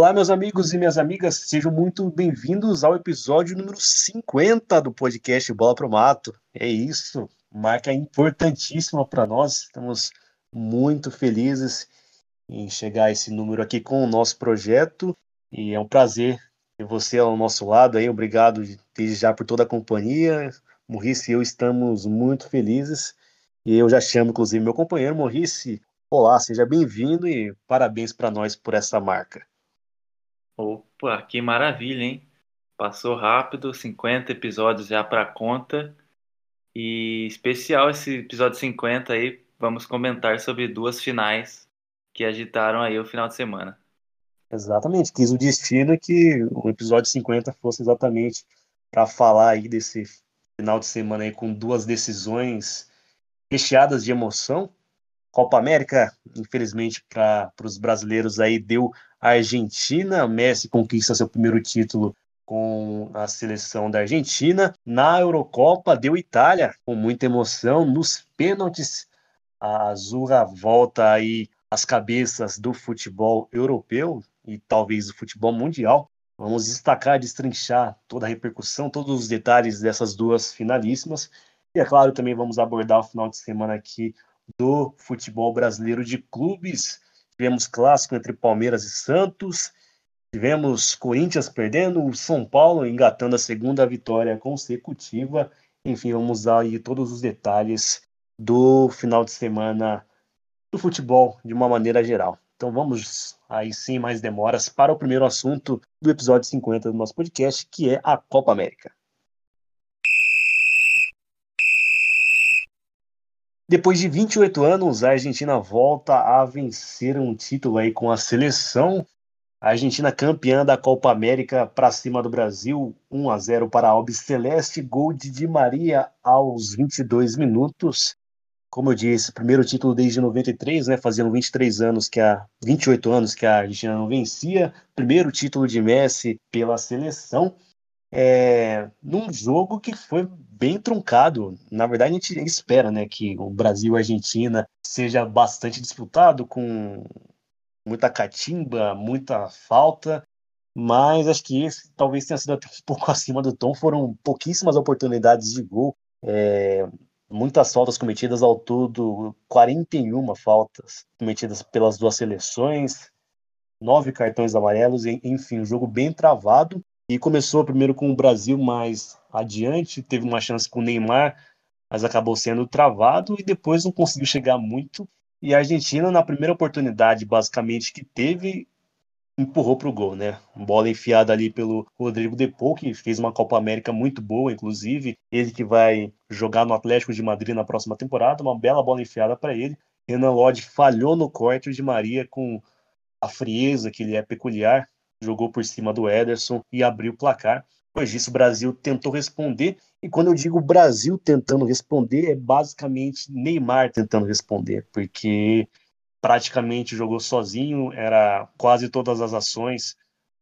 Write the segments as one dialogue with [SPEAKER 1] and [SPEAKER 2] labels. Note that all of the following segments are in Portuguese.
[SPEAKER 1] Olá, meus amigos e minhas amigas, sejam muito bem-vindos ao episódio número 50 do podcast Bola Pro Mato. É isso, marca importantíssima para nós. Estamos muito felizes em chegar a esse número aqui com o nosso projeto e é um prazer ter você ao nosso lado aí. Obrigado desde já por toda a companhia. Morrice e eu estamos muito felizes e eu já chamo inclusive meu companheiro Morrice. Olá, seja bem-vindo e parabéns para nós por essa marca.
[SPEAKER 2] Opa, que maravilha, hein? Passou rápido, 50 episódios já para conta. E especial esse episódio 50 aí, vamos comentar sobre duas finais que agitaram aí o final de semana.
[SPEAKER 1] Exatamente, quis o destino que o episódio 50 fosse exatamente para falar aí desse final de semana aí com duas decisões recheadas de emoção. Copa América, infelizmente para os brasileiros aí deu Argentina. Messi conquista seu primeiro título com a seleção da Argentina. Na Eurocopa, deu Itália, com muita emoção. Nos pênaltis, a Azurra volta aí às cabeças do futebol europeu e talvez do futebol mundial. Vamos destacar, destrinchar toda a repercussão, todos os detalhes dessas duas finalíssimas. E é claro, também vamos abordar o final de semana aqui do futebol brasileiro de clubes tivemos clássico entre Palmeiras e Santos, tivemos Corinthians perdendo, o São Paulo engatando a segunda vitória consecutiva. Enfim, vamos dar aí todos os detalhes do final de semana do futebol de uma maneira geral. Então vamos aí sem mais demoras para o primeiro assunto do episódio 50 do nosso podcast, que é a Copa América. Depois de 28 anos, a Argentina volta a vencer um título aí com a seleção. A Argentina campeã da Copa América para cima do Brasil, 1 a 0 para a Albi Celeste, gol de Di Maria aos 22 minutos. Como eu disse, primeiro título desde 93, né, fazendo 23 anos que a 28 anos que a Argentina não vencia. Primeiro título de Messi pela seleção é, num jogo que foi bem truncado. Na verdade, a gente espera né, que o Brasil e a Argentina seja bastante disputado, com muita catimba, muita falta, mas acho que esse talvez tenha sido até um pouco acima do tom. Foram pouquíssimas oportunidades de gol, é, muitas faltas cometidas ao todo, 41 faltas cometidas pelas duas seleções, nove cartões amarelos, enfim, um jogo bem travado. E começou primeiro com o Brasil mais adiante, teve uma chance com o Neymar, mas acabou sendo travado e depois não conseguiu chegar muito. E a Argentina, na primeira oportunidade, basicamente, que teve, empurrou para o gol, né? Bola enfiada ali pelo Rodrigo Depou, que fez uma Copa América muito boa, inclusive. Ele que vai jogar no Atlético de Madrid na próxima temporada, uma bela bola enfiada para ele. Renan Lodge falhou no corte de Maria com a frieza que ele é peculiar, jogou por cima do Ederson e abriu o placar. Depois disso, o Brasil tentou responder. E quando eu digo Brasil tentando responder, é basicamente Neymar tentando responder, porque praticamente jogou sozinho, era quase todas as ações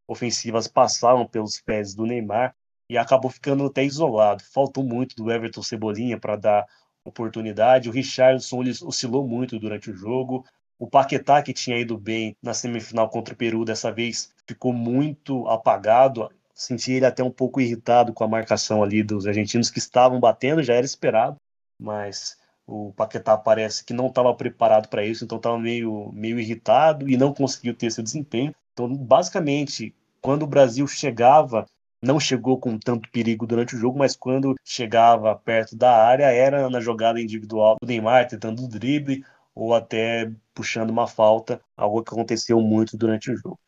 [SPEAKER 1] ofensivas passavam pelos pés do Neymar e acabou ficando até isolado. Faltou muito do Everton Cebolinha para dar oportunidade. O Richardson oscilou muito durante o jogo. O Paquetá, que tinha ido bem na semifinal contra o Peru, dessa vez ficou muito apagado. Senti ele até um pouco irritado com a marcação ali dos argentinos que estavam batendo, já era esperado, mas o Paquetá parece que não estava preparado para isso, então estava meio, meio irritado e não conseguiu ter esse desempenho. Então, basicamente, quando o Brasil chegava, não chegou com tanto perigo durante o jogo, mas quando chegava perto da área, era na jogada individual do Neymar, tentando o drible, ou até puxando uma falta, algo que aconteceu muito durante o jogo.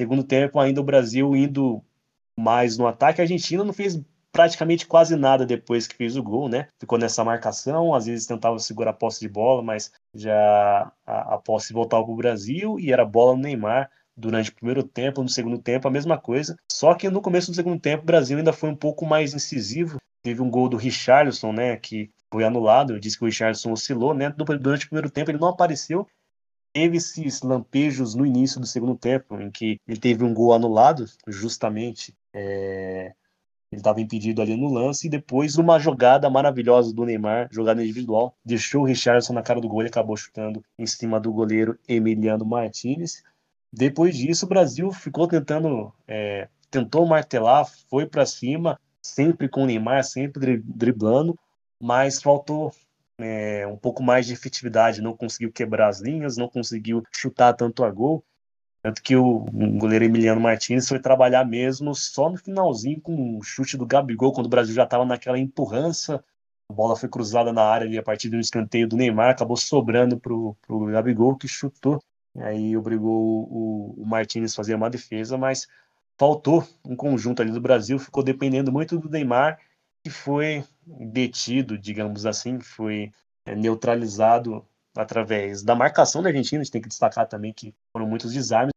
[SPEAKER 1] Segundo tempo, ainda o Brasil indo mais no ataque, a Argentina não fez praticamente quase nada depois que fez o gol, né? Ficou nessa marcação, às vezes tentava segurar a posse de bola, mas já a, a posse voltava para o Brasil e era bola no Neymar durante o primeiro tempo, no segundo tempo a mesma coisa. Só que no começo do segundo tempo o Brasil ainda foi um pouco mais incisivo. Teve um gol do Richarlison, né, que foi anulado. Disse que o Richardson oscilou, né? Durante o primeiro tempo ele não apareceu. Teve esses lampejos no início do segundo tempo, em que ele teve um gol anulado, justamente. É... Ele estava impedido ali no lance, e depois uma jogada maravilhosa do Neymar, jogada individual, deixou o Richardson na cara do gol e acabou chutando em cima do goleiro Emiliano Martinez. Depois disso, o Brasil ficou tentando, é, tentou martelar, foi para cima, sempre com o Neymar, sempre driblando, mas faltou é, um pouco mais de efetividade, não conseguiu quebrar as linhas, não conseguiu chutar tanto a gol. Tanto que o, goleiro Emiliano Martins foi trabalhar mesmo só no finalzinho com o chute do Gabigol, quando o Brasil já estava naquela empurrança. A bola foi cruzada na área ali a partir do escanteio do Neymar, acabou sobrando para o Gabigol, que chutou. E aí obrigou o, o Martins a fazer uma defesa, mas faltou um conjunto ali do Brasil, ficou dependendo muito do Neymar, que foi detido, digamos assim, foi é, neutralizado através da marcação da Argentina. A gente tem que destacar também que foram muitos desarmes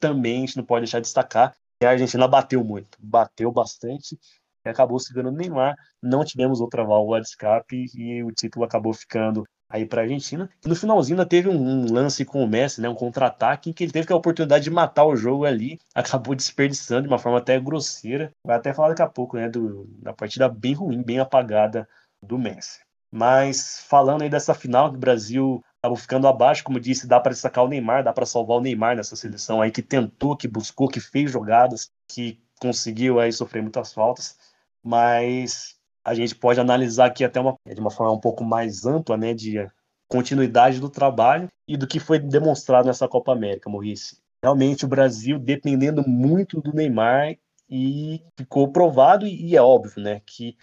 [SPEAKER 1] também a gente não pode deixar de destacar que a Argentina bateu muito, bateu bastante e acabou segurando Neymar. Não tivemos outra válvula de escape e o título acabou ficando aí para a Argentina. E no finalzinho ainda teve um, lance com o Messi, né, um contra-ataque, em que ele teve a oportunidade de matar o jogo ali, acabou desperdiçando de uma forma até grosseira. Vai até falar daqui a pouco, né, do, da partida bem ruim, bem apagada do Messi. Mas falando aí dessa final, o Brasil acabou ficando abaixo, como disse, dá para destacar o Neymar, dá para salvar o Neymar nessa seleção aí que tentou, que buscou, que fez jogadas, que conseguiu aí sofrer muitas faltas, mas a gente pode analisar aqui até uma, de uma forma um pouco mais ampla, né, de continuidade do trabalho e do que foi demonstrado nessa Copa América, Maurice. Realmente o Brasil dependendo muito do Neymar e ficou provado e é óbvio, né, que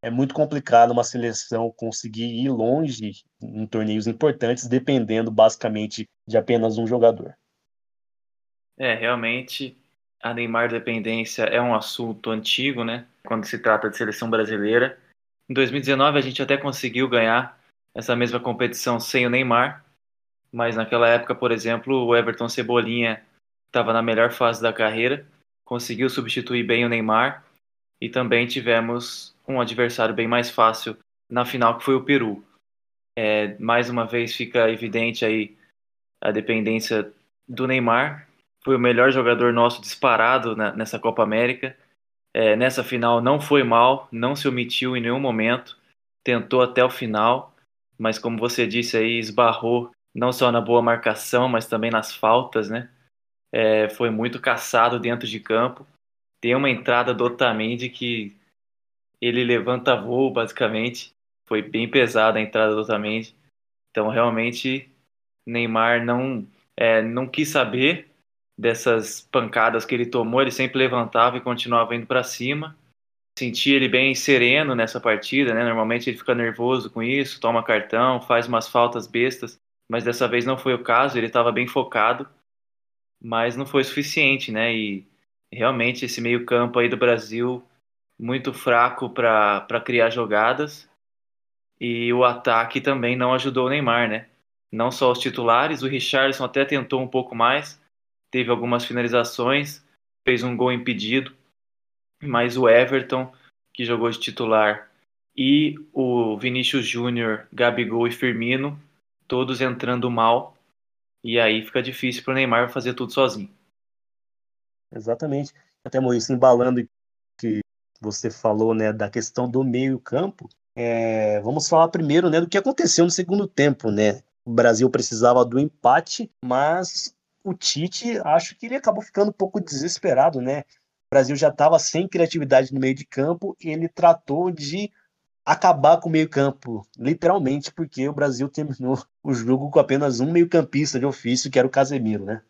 [SPEAKER 1] é muito complicado uma seleção conseguir ir longe em torneios importantes, dependendo basicamente de apenas um jogador.
[SPEAKER 2] É, realmente a Neymar dependência é um assunto antigo, né? Quando se trata de seleção brasileira. Em 2019 a gente até conseguiu ganhar essa mesma competição sem o Neymar, mas naquela época, por exemplo, o Everton Cebolinha estava na melhor fase da carreira, conseguiu substituir bem o Neymar e também tivemos um adversário bem mais fácil na final, que foi o Peru. É, mais uma vez fica evidente aí a dependência do Neymar. Foi o melhor jogador nosso disparado na, nessa Copa América. É, nessa final não foi mal, não se omitiu em nenhum momento, tentou até o final, mas como você disse aí, esbarrou não só na boa marcação, mas também nas faltas, né? É, foi muito caçado dentro de campo. Tem uma entrada do Otamendi que ele levanta voo, basicamente. Foi bem pesada a entrada do Otamendi. Então, realmente, Neymar não, é, não quis saber dessas pancadas que ele tomou. Ele sempre levantava e continuava indo para cima. Senti ele bem sereno nessa partida, né? Normalmente ele fica nervoso com isso, toma cartão, faz umas faltas bestas, mas dessa vez não foi o caso. Ele estava bem focado, mas não foi suficiente, né? E realmente esse meio campo aí do Brasil muito fraco para criar jogadas. E o ataque também não ajudou o Neymar, né? Não só os titulares, o Richardson até tentou um pouco mais, teve algumas finalizações, fez um gol impedido, mas o Everton, que jogou de titular, e o Vinícius Júnior, Gabigol e Firmino, todos entrando mal, e aí fica difícil para o Neymar fazer tudo sozinho.
[SPEAKER 1] Exatamente. Até Moisés embalando que você falou né, da questão do meio-campo. É, vamos falar primeiro né, do que aconteceu no segundo tempo. Né? O Brasil precisava do empate, mas o Tite acho que ele acabou ficando um pouco desesperado. Né? O Brasil já estava sem criatividade no meio de campo e ele tratou de acabar com o meio-campo, literalmente, porque o Brasil terminou o jogo com apenas um meio-campista de ofício, que era o Casemiro, né?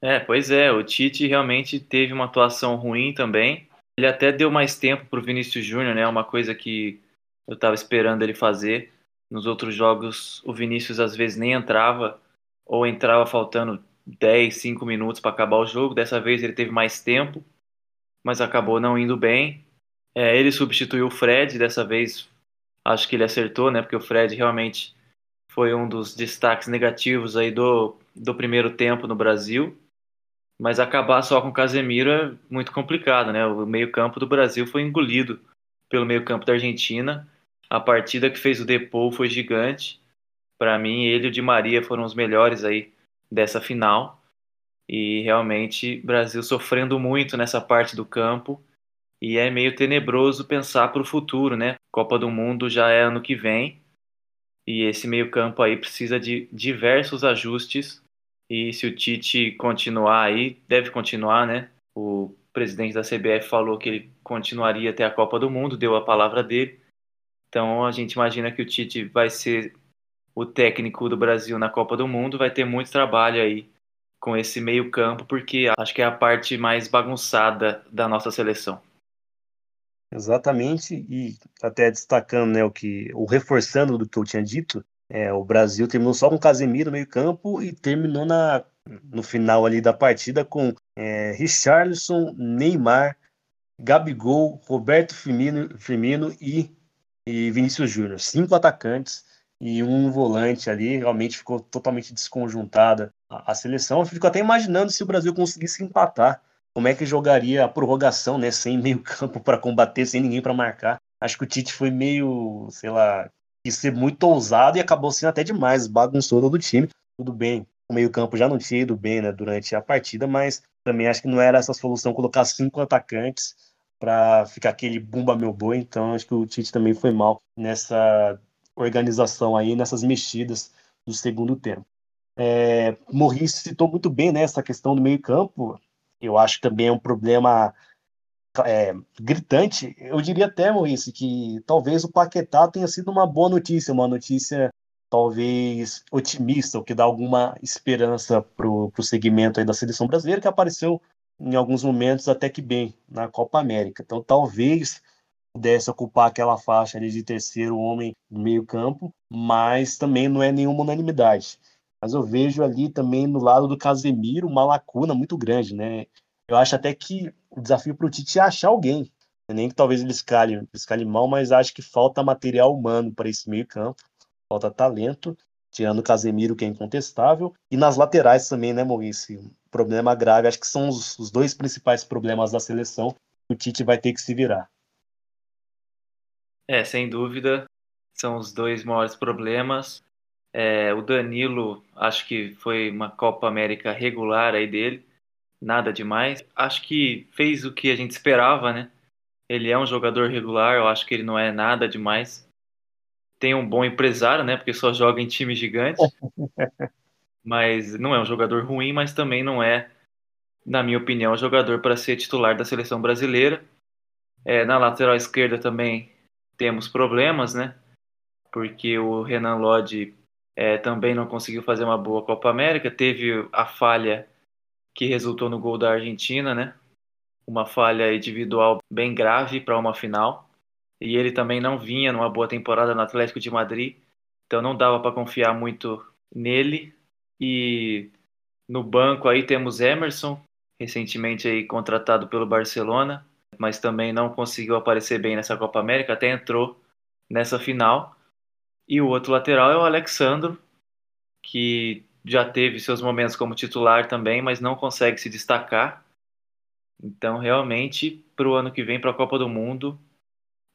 [SPEAKER 2] É, pois é, o Tite realmente teve uma atuação ruim também. Ele até deu mais tempo para o Vinícius Júnior, né? Uma coisa que eu estava esperando ele fazer. Nos outros jogos, o Vinícius às vezes nem entrava, ou entrava faltando 10, 5 minutos para acabar o jogo. Dessa vez ele teve mais tempo, mas acabou não indo bem. É, ele substituiu o Fred, dessa vez acho que ele acertou, né? Porque o Fred realmente foi um dos destaques negativos aí do, do primeiro tempo no Brasil. Mas acabar só com o Casemiro é muito complicado, né? O meio-campo do Brasil foi engolido pelo meio-campo da Argentina. A partida que fez o Depou foi gigante. Para mim, ele e o Di Maria foram os melhores aí dessa final. E realmente, Brasil sofrendo muito nessa parte do campo. E é meio tenebroso pensar para o futuro, né? Copa do Mundo já é ano que vem. E esse meio-campo aí precisa de diversos ajustes E se o Tite continuar aí, deve continuar, né? O presidente da CBF falou que ele continuaria até a Copa do Mundo, deu a palavra dele. Então a gente imagina que o Tite vai ser o técnico do Brasil na Copa do Mundo, vai ter muito trabalho aí com esse meio-campo, porque acho que é a parte mais bagunçada da nossa seleção.
[SPEAKER 1] Exatamente, e até destacando né, o que, o reforçando do que eu tinha dito, é, o Brasil terminou só com Casemiro no meio-campo e terminou na, no final ali da partida com é, Richarlison, Neymar, Gabigol, Roberto Firmino, Firmino e, e Vinícius Júnior. Cinco atacantes e um volante ali. Realmente ficou totalmente desconjuntada a, seleção. Eu fico até imaginando se o Brasil conseguisse empatar como é que jogaria a prorrogação, né, sem meio campo para combater, sem ninguém para marcar. Acho que o Tite foi meio, sei lá, quis ser muito ousado e acabou sendo até demais, bagunçou todo o time. Tudo bem, o meio campo já não tinha ido bem né, durante a partida, mas também acho que não era essa solução colocar cinco atacantes para ficar aquele bumba meu boi. Então acho que o Tite também foi mal nessa organização aí, nessas mexidas do segundo tempo. É, Morris citou muito bem né, essa questão do meio campo eu acho que também é um problema é, gritante. Eu diria até, Maurício, que talvez o Paquetá tenha sido uma boa notícia, uma notícia talvez otimista, o que dá alguma esperança para o segmento aí da seleção brasileira, que apareceu em alguns momentos até que bem na Copa América. Então talvez pudesse ocupar aquela faixa ali de terceiro homem no meio campo, mas também não é nenhuma unanimidade mas eu vejo ali também no lado do Casemiro uma lacuna muito grande, né? Eu acho até que o desafio para o Tite é achar alguém. Nem que talvez ele escale, escale mal, mas acho que falta material humano para esse meio campo, falta talento, tirando o Casemiro, que é incontestável, e nas laterais também, né, Maurício? Problema grave, acho que são os, os dois principais problemas da seleção o Tite vai ter que se virar.
[SPEAKER 2] É, sem dúvida, são os dois maiores problemas. É, o Danilo, acho que foi uma Copa América regular aí dele, nada demais. Acho que fez o que a gente esperava, né? Ele é um jogador regular, eu acho que ele não é nada demais. Tem um bom empresário, né? Porque só joga em time gigante. mas não é um jogador ruim, mas também não é, na minha opinião, um jogador para ser titular da seleção brasileira. É, na lateral esquerda também temos problemas, né? Porque o Renan Lodge é, também não conseguiu fazer uma boa Copa América. Teve a falha que resultou no gol da Argentina, né? Uma falha individual bem grave para uma final. E ele também não vinha numa boa temporada no Atlético de Madrid, então não dava para confiar muito nele. E no banco aí temos Emerson, recentemente aí contratado pelo Barcelona, mas também não conseguiu aparecer bem nessa Copa América, até entrou nessa final. E o outro lateral é o Alexandro, que já teve seus momentos como titular também, mas não consegue se destacar. Então, realmente, para o ano que vem, para a Copa do Mundo,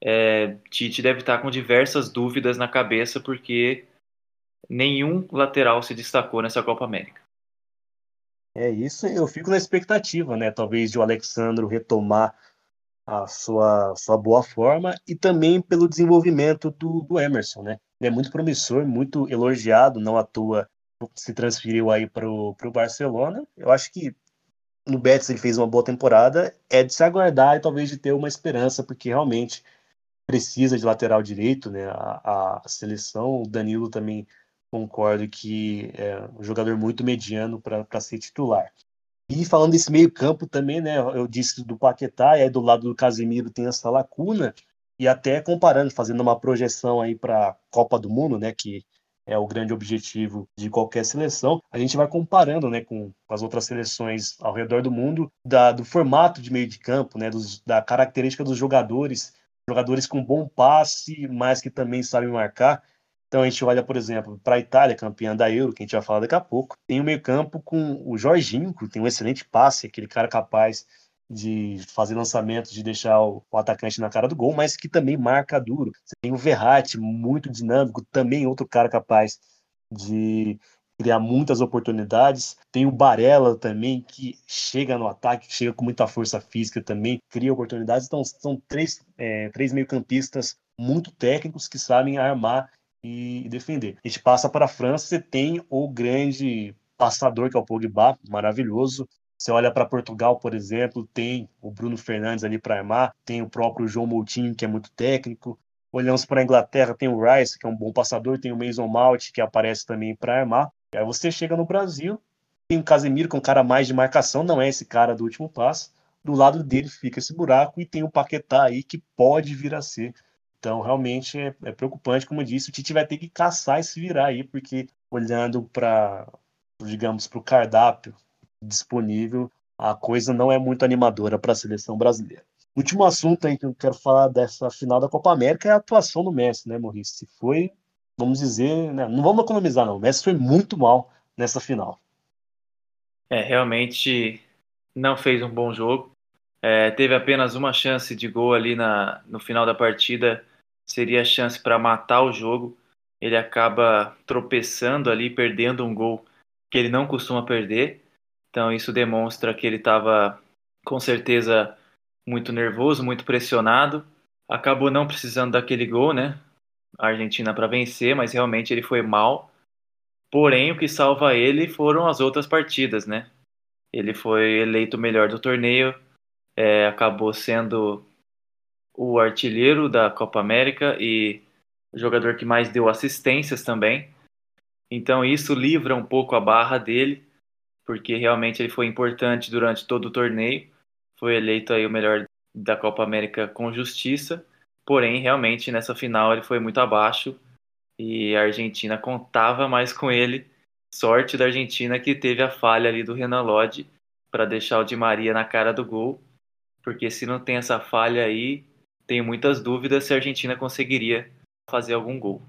[SPEAKER 2] é, Tite deve estar com diversas dúvidas na cabeça, porque nenhum lateral se destacou nessa Copa América.
[SPEAKER 1] É isso, eu fico na expectativa, né? Talvez de o Alexandro retomar a sua, sua boa forma e também pelo desenvolvimento do, do Emerson, né? Ele é muito promissor, muito elogiado, não à toa se transferiu aí para o Barcelona. Eu acho que no Betis ele fez uma boa temporada, é de se aguardar e talvez de ter uma esperança, porque realmente precisa de lateral direito, né? A, a seleção, o Danilo também concordo que é um jogador muito mediano para ser titular. E falando desse meio campo também, né? Eu disse do Paquetá, e aí do lado do Casemiro tem essa lacuna e até comparando, fazendo uma projeção aí para a Copa do Mundo, né, que é o grande objetivo de qualquer seleção, a gente vai comparando, né, com, com as outras seleções ao redor do mundo, da, do formato de meio de campo, né, dos, da característica dos jogadores, jogadores com bom passe, mas que também sabem marcar. Então a gente olha, por exemplo, para a Itália, campeã da Euro, que a gente vai falar daqui a pouco, tem o meio campo com o Jorginho, que tem um excelente passe, aquele cara capaz de fazer lançamentos, de deixar o, o, atacante na cara do gol, mas que também marca duro. Você tem o Verratti, muito dinâmico, também outro cara capaz de criar muitas oportunidades. Tem o Barella também, que chega no ataque, chega com muita força física também, cria oportunidades. Então, são três, é, três meio-campistas muito técnicos que sabem armar e defender. A gente passa para a França, você tem o grande passador que é o Pogba, maravilhoso. Você olha para Portugal, por exemplo, tem o Bruno Fernandes ali para armar, tem o próprio João Moutinho, que é muito técnico. Olhamos para a Inglaterra, tem o Rice, que é um bom passador, tem o Mason Mount, que aparece também para armar. Aí você chega no Brasil, tem o Casemiro, que é um cara mais de marcação, não é esse cara do último passo. Do lado dele fica esse buraco e tem o Paquetá aí que pode vir a ser. Então, realmente é, é preocupante, como eu disse, o Tite vai ter que caçar e se virar aí, porque olhando para, digamos, para o cardápio disponível, a coisa não é muito animadora para a seleção brasileira. Último assunto aí que eu quero falar dessa final da Copa América é a atuação do Messi, né, Maurício? Foi, vamos dizer, né, não vamos economizar não, o Messi foi muito mal nessa final.
[SPEAKER 2] É, realmente não fez um bom jogo. É, teve apenas uma chance de gol ali na, no final da partida, seria a chance para matar o jogo. Ele acaba tropeçando ali, perdendo um gol que ele não costuma perder. Então isso demonstra que ele estava com certeza muito nervoso, muito pressionado. Acabou não precisando daquele gol, né? A Argentina para vencer, mas realmente ele foi mal. Porém, o que salva ele foram as outras partidas, né? Ele foi eleito o melhor do torneio, é, acabou sendo o artilheiro da Copa América e o jogador que mais deu assistências também. Então isso livra um pouco a barra dele porque realmente ele foi importante durante todo o torneio. Foi eleito aí o melhor da Copa América com justiça. Porém, realmente nessa final ele foi muito abaixo e a Argentina contava mais com ele. Sorte da Argentina que teve a falha ali do Renan Lodge para deixar o Di Maria na cara do gol, porque se não tem essa falha aí, tenho muitas dúvidas se a Argentina conseguiria fazer algum gol.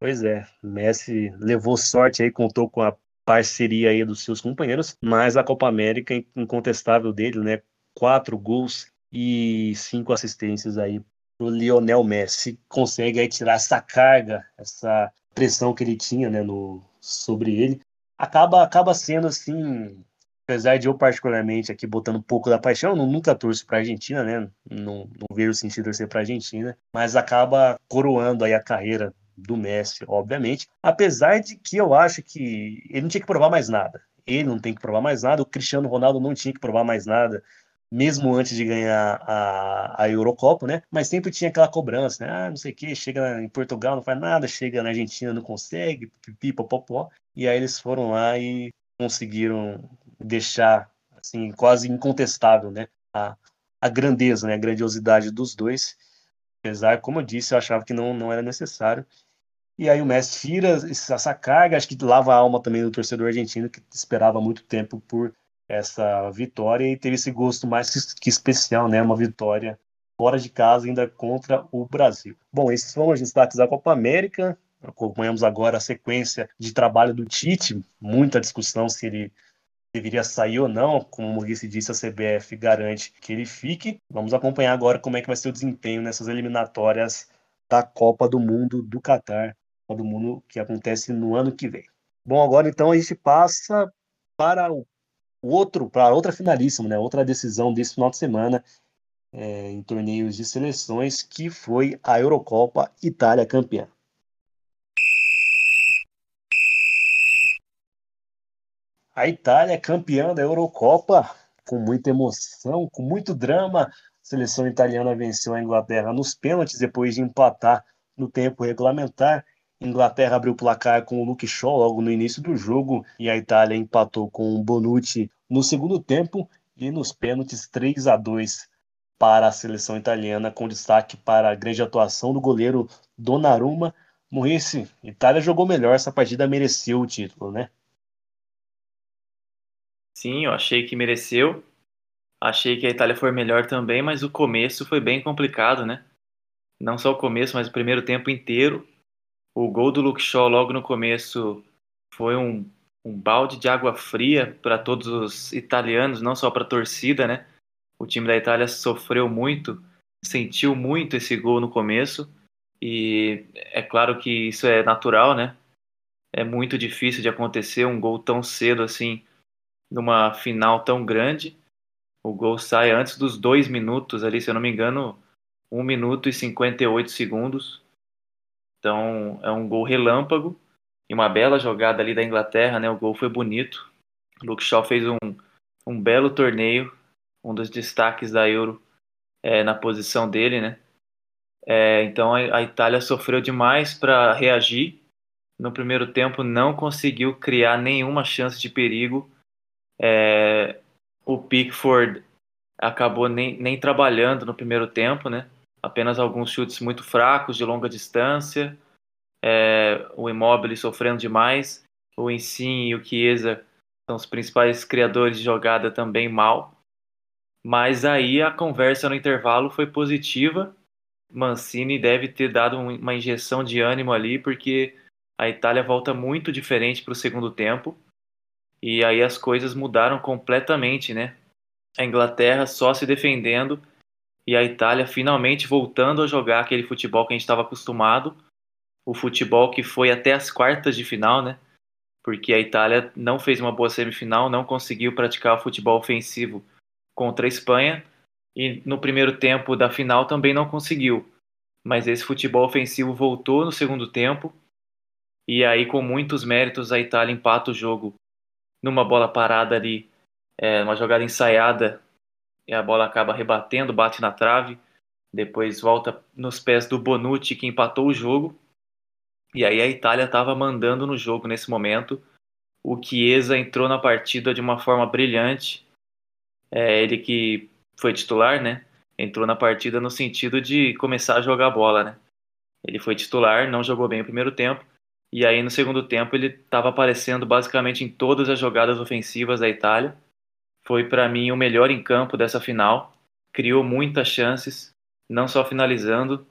[SPEAKER 1] Pois é, Messi levou sorte aí, contou com a parceria aí dos seus companheiros, mas a Copa América incontestável dele, né? Quatro gols e cinco assistências aí pro Lionel Messi. Consegue aí tirar essa carga, essa pressão que ele tinha, né, no, sobre ele. Acaba, acaba sendo assim, apesar de eu particularmente aqui botando um pouco da paixão, eu nunca torço para a Argentina, né? Não, não vejo sentido torcer para a Argentina, mas acaba coroando aí a carreira do Messi, obviamente. Apesar de que eu acho que ele não tinha que provar mais nada. Ele não tem que provar mais nada, o Cristiano Ronaldo não tinha que provar mais nada, mesmo antes de ganhar a, a Eurocopa, né? Mas sempre tinha aquela cobrança, né? Ah, não sei o que, chega em Portugal, não faz nada, chega na Argentina, não consegue, pipi, popopó. E aí eles foram lá e conseguiram deixar, assim, quase incontestável, né? A, a grandeza, né? A grandiosidade dos dois. Apesar, como eu disse, eu achava que não, não era necessário. E aí o Messi tira essa carga, acho que lava a alma também do torcedor argentino que esperava muito tempo por essa vitória e teve esse gosto mais que especial, né? Uma vitória fora de casa ainda contra o Brasil. Bom, esses foram os destaques da Copa América. Acompanhamos agora a sequência de trabalho do Tite, muita discussão se ele deveria sair ou não. Como o Maurice disse, a CBF garante que ele fique. Vamos acompanhar agora como é que vai ser o desempenho nessas eliminatórias da Copa do Mundo do Catar do Mundo que acontece no ano que vem. Bom, agora então a gente passa para o outro, para outra finalíssima, né? Outra decisão desse final de semana é, em torneios de seleções, que foi a Eurocopa Itália campeã. A Itália é campeã da Eurocopa com muita emoção, com muito drama. A seleção italiana venceu a Inglaterra nos pênaltis depois de empatar no tempo regulamentar Inglaterra abriu o placar com o Luke Shaw logo no início do jogo e a Itália empatou com o Bonucci no segundo tempo e nos pênaltis 3 a 2 para a seleção italiana, com destaque para a grande atuação do goleiro Donnarumma. Morrice, Itália jogou melhor, essa partida mereceu o título, né?
[SPEAKER 2] Sim, eu achei que mereceu. Achei que a Itália foi melhor também, mas o começo foi bem complicado, né? Não só o começo, mas o primeiro tempo inteiro. O gol do Luke Shaw logo no começo foi um, um balde de água fria para todos os italianos, não só para a torcida, né? O time da Itália sofreu muito, sentiu muito esse gol no começo e é claro que isso é natural, né? É muito difícil de acontecer um gol tão cedo assim numa final tão grande. O gol sai antes dos dois minutos ali, se eu não me engano, 1 minuto e 58 segundos. Então é um gol relâmpago e uma bela jogada ali da Inglaterra, né? O gol foi bonito. O Luke Shaw fez um, um belo torneio, um dos destaques da Euro é, na posição dele, né? É, então a, a Itália sofreu demais para reagir. No primeiro tempo não conseguiu criar nenhuma chance de perigo. É, o Pickford acabou nem, nem trabalhando no primeiro tempo, né? Apenas alguns chutes muito fracos de longa distância. É, o Immobile sofrendo demais. O Insigne e o Chiesa são os principais criadores de jogada também mal. Mas aí a conversa no intervalo foi positiva. Mancini deve ter dado uma injeção de ânimo ali, porque a Itália volta muito diferente para o segundo tempo. E aí as coisas mudaram completamente, né? A Inglaterra só se defendendo e a Itália finalmente voltando a jogar aquele futebol que a gente estava acostumado, o futebol que foi até as quartas de final, né? Porque a Itália não fez uma boa semifinal, não conseguiu praticar o futebol ofensivo contra a Espanha e no primeiro tempo da final também não conseguiu. Mas esse futebol ofensivo voltou no segundo tempo e aí com muitos méritos a Itália empata o jogo numa bola parada ali, é, uma jogada ensaiada e a bola acaba rebatendo, bate na trave, depois volta nos pés do Bonucci que empatou o jogo. E aí a Itália estava mandando no jogo nesse momento. O Chiesa entrou na partida de uma forma brilhante. É, ele que foi titular, né? Entrou na partida no sentido de começar a jogar bola, né? Ele foi titular, não jogou bem o primeiro tempo. E aí no segundo tempo ele estava aparecendo basicamente em todas as jogadas ofensivas da Itália foi para mim o melhor em campo dessa final. Criou muitas chances, não só finalizando,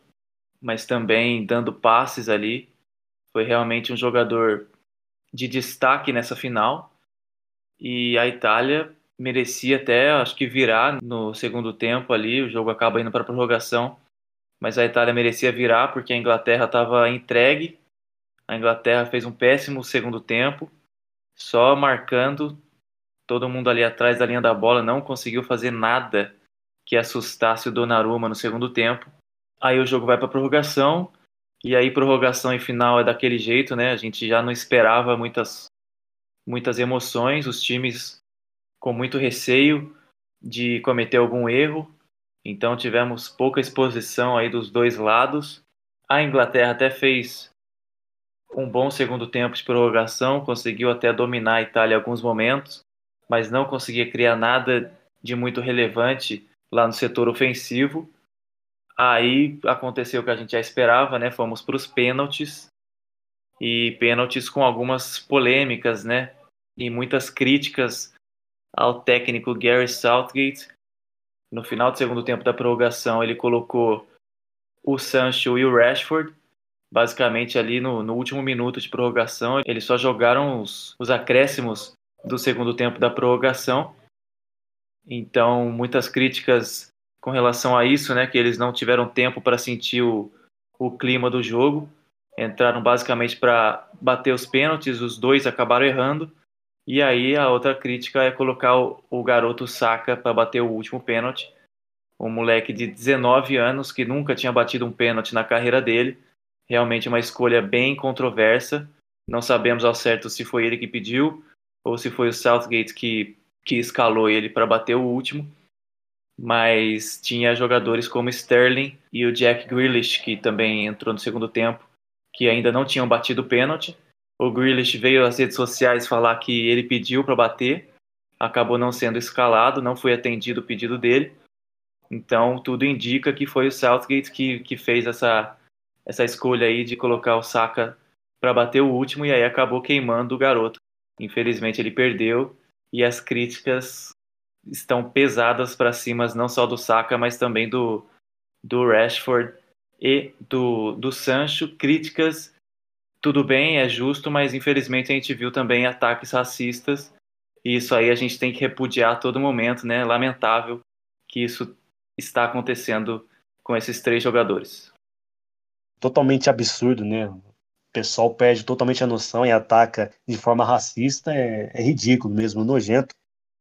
[SPEAKER 2] mas também dando passes ali. Foi realmente um jogador de destaque nessa final. E a Itália merecia até, acho que virar no segundo tempo ali. O jogo acaba indo para prorrogação, mas a Itália merecia virar porque a Inglaterra estava entregue. A Inglaterra fez um péssimo segundo tempo, só marcando todo mundo ali atrás da linha da bola não conseguiu fazer nada que assustasse o Donnarumma no segundo tempo. Aí o jogo vai para prorrogação e aí prorrogação e final é daquele jeito, né? A gente já não esperava muitas muitas emoções, os times com muito receio de cometer algum erro. Então tivemos pouca exposição aí dos dois lados. A Inglaterra até fez um bom segundo tempo de prorrogação, conseguiu até dominar a Itália em alguns momentos, mas não conseguia criar nada de muito relevante lá no setor ofensivo. Aí aconteceu o que a gente já esperava, né? Fomos para os pênaltis e pênaltis com algumas polêmicas, né? E muitas críticas ao técnico Gary Southgate. No final do segundo tempo da prorrogação, ele colocou o Sancho e o Rashford. Basicamente, ali no, no último minuto de prorrogação, eles só jogaram os, os acréscimos do segundo tempo da prorrogação. Então, muitas críticas com relação a isso, né, que eles não tiveram tempo para sentir o, o clima do jogo. Entraram basicamente para bater os pênaltis, os dois acabaram errando. E aí a outra crítica é colocar o, o garoto Saka para bater o último pênalti. Um moleque de 19 anos que nunca tinha batido um pênalti na carreira dele. Realmente uma escolha bem controversa. Não sabemos ao certo se foi ele que pediu ou se foi o Southgate que, que escalou ele para bater o último. Mas tinha jogadores como Sterling e o Jack Grealish, que também entrou no segundo tempo, que ainda não tinham batido o pênalti. O Grealish veio às redes sociais falar que ele pediu para bater, acabou não sendo escalado, não foi atendido o pedido dele. Então, tudo indica que foi o Southgate que, que fez essa, essa escolha aí de colocar o Saka para bater o último e aí acabou queimando o garoto. Infelizmente ele perdeu e as críticas estão pesadas para cima não só do Saka, mas também do, do Rashford e do, do Sancho. Críticas, tudo bem, é justo, mas infelizmente a gente viu também ataques racistas e isso aí a gente tem que repudiar a todo momento, né? Lamentável que isso está acontecendo com esses três jogadores.
[SPEAKER 1] Totalmente absurdo, né? pessoal perde totalmente a noção e ataca de forma racista é, é ridículo mesmo, nojento.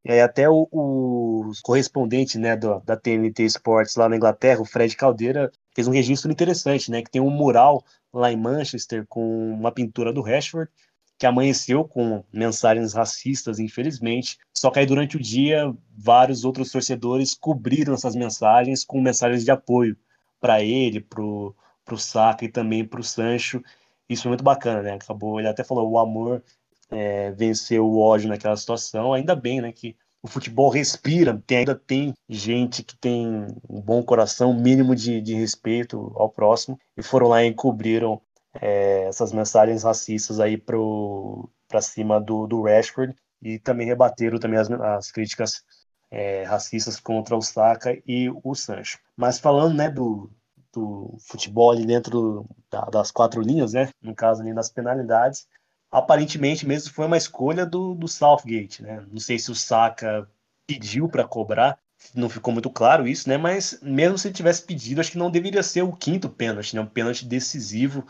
[SPEAKER 1] E aí até o, o correspondente né, do, da TNT Sports lá na Inglaterra, o Fred Caldeira, fez um registro interessante, né? Que tem um mural lá em Manchester com uma pintura do Rashford que amanheceu com mensagens racistas, infelizmente. Só que aí durante o dia, vários outros torcedores cobriram essas mensagens com mensagens de apoio para ele, pro, pro Saka e também pro Sancho. Isso foi muito bacana, né? Acabou, ele até falou, o amor é, venceu o ódio naquela situação. Ainda bem, né, que o futebol respira, tem, ainda tem gente que tem um bom coração, mínimo de, de respeito ao próximo, e foram lá e encobriram é, essas mensagens racistas aí para cima do, do Rashford e também rebateram também as, as críticas é, racistas contra o Saka e o Sancho. Mas falando né, do, do futebol ali dentro da, das quatro linhas, né, no caso ali das penalidades, aparentemente mesmo foi uma escolha do, do Southgate. Né? Não sei se o Saka pediu para cobrar, não ficou muito claro isso, né? Mas mesmo se ele tivesse pedido, acho que não deveria ser o quinto pênalti, né? Um pênalti decisivo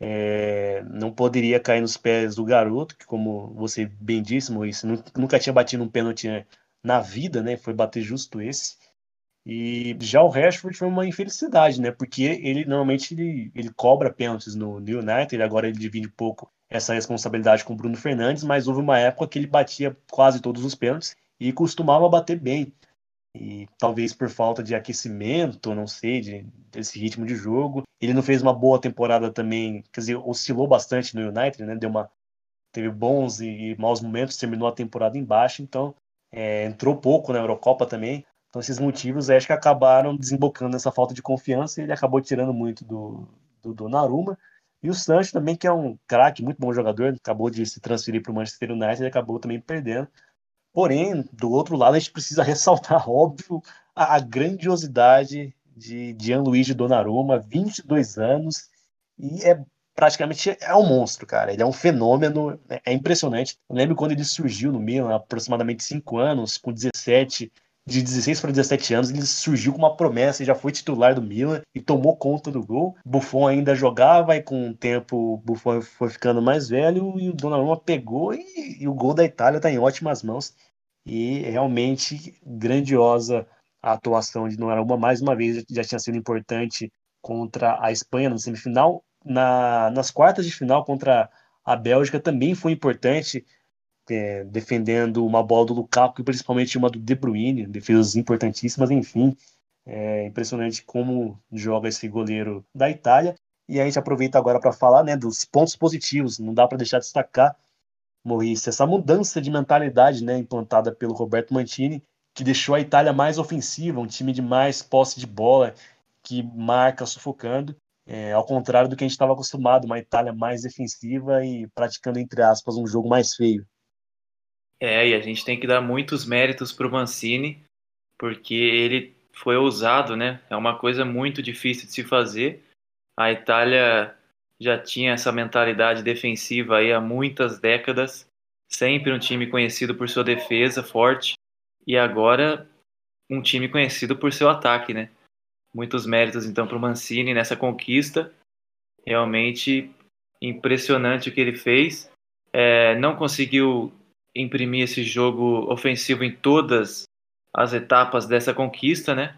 [SPEAKER 1] é, não poderia cair nos pés do garoto, que, como você bem disse, Maurício, nunca tinha batido um pênalti na vida, né? Foi bater justo esse. E já o Rashford foi uma infelicidade, né? Porque ele normalmente ele, ele cobra pênaltis no, no United, agora ele divide um pouco essa responsabilidade com o Bruno Fernandes, mas houve uma época que ele batia quase todos os pênaltis e costumava bater bem. E talvez por falta de aquecimento, não sei, de, desse ritmo de jogo. Ele não fez uma boa temporada também, quer dizer, oscilou bastante no United, né? Deu uma, teve bons e maus momentos, terminou a temporada embaixo, então é, entrou pouco na Eurocopa também. Então esses motivos acho que acabaram desembocando nessa falta de confiança e ele acabou tirando muito do, do Donnarumma. E o Sancho também, que é um craque, muito bom jogador, acabou de se transferir para o Manchester United e acabou também perdendo. Porém, do outro lado, a gente precisa ressaltar, óbvio, a, a grandiosidade de Gianluigi Donnarumma, 22 anos, e é praticamente é um monstro, cara. Ele é um fenômeno, é, é impressionante. Eu lembro quando ele surgiu no Milan, aproximadamente 5 anos, com 17, de 16 para 17 anos, ele surgiu com uma promessa e já foi titular do Milan e tomou conta do gol. Buffon ainda jogava e com o tempo Buffon foi ficando mais velho e o Donnarumma pegou e, e o gol da Itália está em ótimas mãos. E realmente grandiosa a atuação de Donnarumma mais uma vez já tinha sido importante contra a Espanha na semifinal, na, nas quartas de final contra a Bélgica também foi importante é, defendendo uma bola do Lukaku e principalmente uma do De Bruyne, defesas importantíssimas, enfim. É impressionante como joga esse goleiro da Itália. E a gente aproveita agora para falar né, dos pontos positivos. Não dá para deixar de destacar, Maurício, essa mudança de mentalidade né, implantada pelo Roberto Mantini, que deixou a Itália mais ofensiva, um time de mais posse de bola, que marca sufocando. É, ao contrário do que a gente estava acostumado, uma Itália mais defensiva e praticando, entre aspas, um jogo mais feio.
[SPEAKER 2] É, e a gente tem que dar muitos méritos para o Mancini, porque ele foi ousado, né? É uma coisa muito difícil de se fazer. A Itália já tinha essa mentalidade defensiva aí há muitas décadas, sempre um time conhecido por sua defesa forte, e agora um time conhecido por seu ataque, né? Muitos méritos então para o Mancini nessa conquista. Realmente impressionante o que ele fez. É, não conseguiu imprimir esse jogo ofensivo em todas as etapas dessa conquista, né?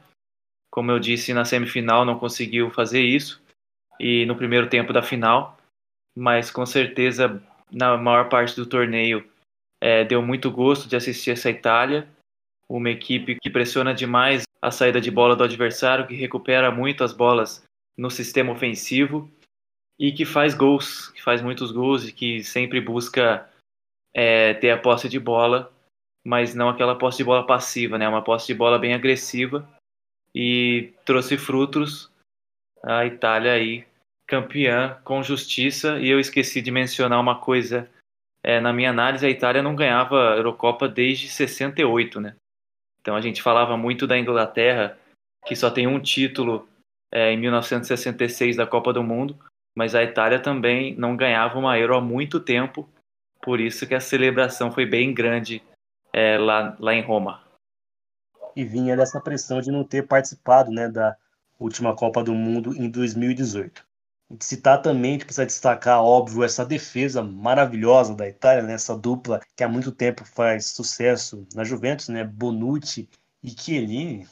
[SPEAKER 2] Como eu disse, na semifinal não conseguiu fazer isso e no primeiro tempo da final, mas com certeza na maior parte do torneio é, deu muito gosto de assistir essa Itália, uma equipe que pressiona demais a saída de bola do adversário, que recupera muito as bolas no sistema ofensivo e que faz gols, que faz muitos gols e que sempre busca é, ter a posse de bola, mas não aquela posse de bola passiva, né? Uma posse de bola bem agressiva e trouxe frutos. A Itália aí campeã com justiça e eu esqueci de mencionar uma coisa é, na minha análise a Itália não ganhava a Eurocopa desde 68, né? Então a gente falava muito da Inglaterra que só tem um título é, em 1966 da Copa do Mundo, mas a Itália também não ganhava uma Euro há muito tempo por isso que a celebração foi bem grande é, lá, lá em Roma.
[SPEAKER 1] E vinha dessa pressão de não ter participado né, da última Copa do Mundo em 2018. Citar também, a gente precisa destacar, óbvio, essa defesa maravilhosa da Itália, né? essa dupla que há muito tempo faz sucesso na Juventus, né? Bonucci e Chiellini,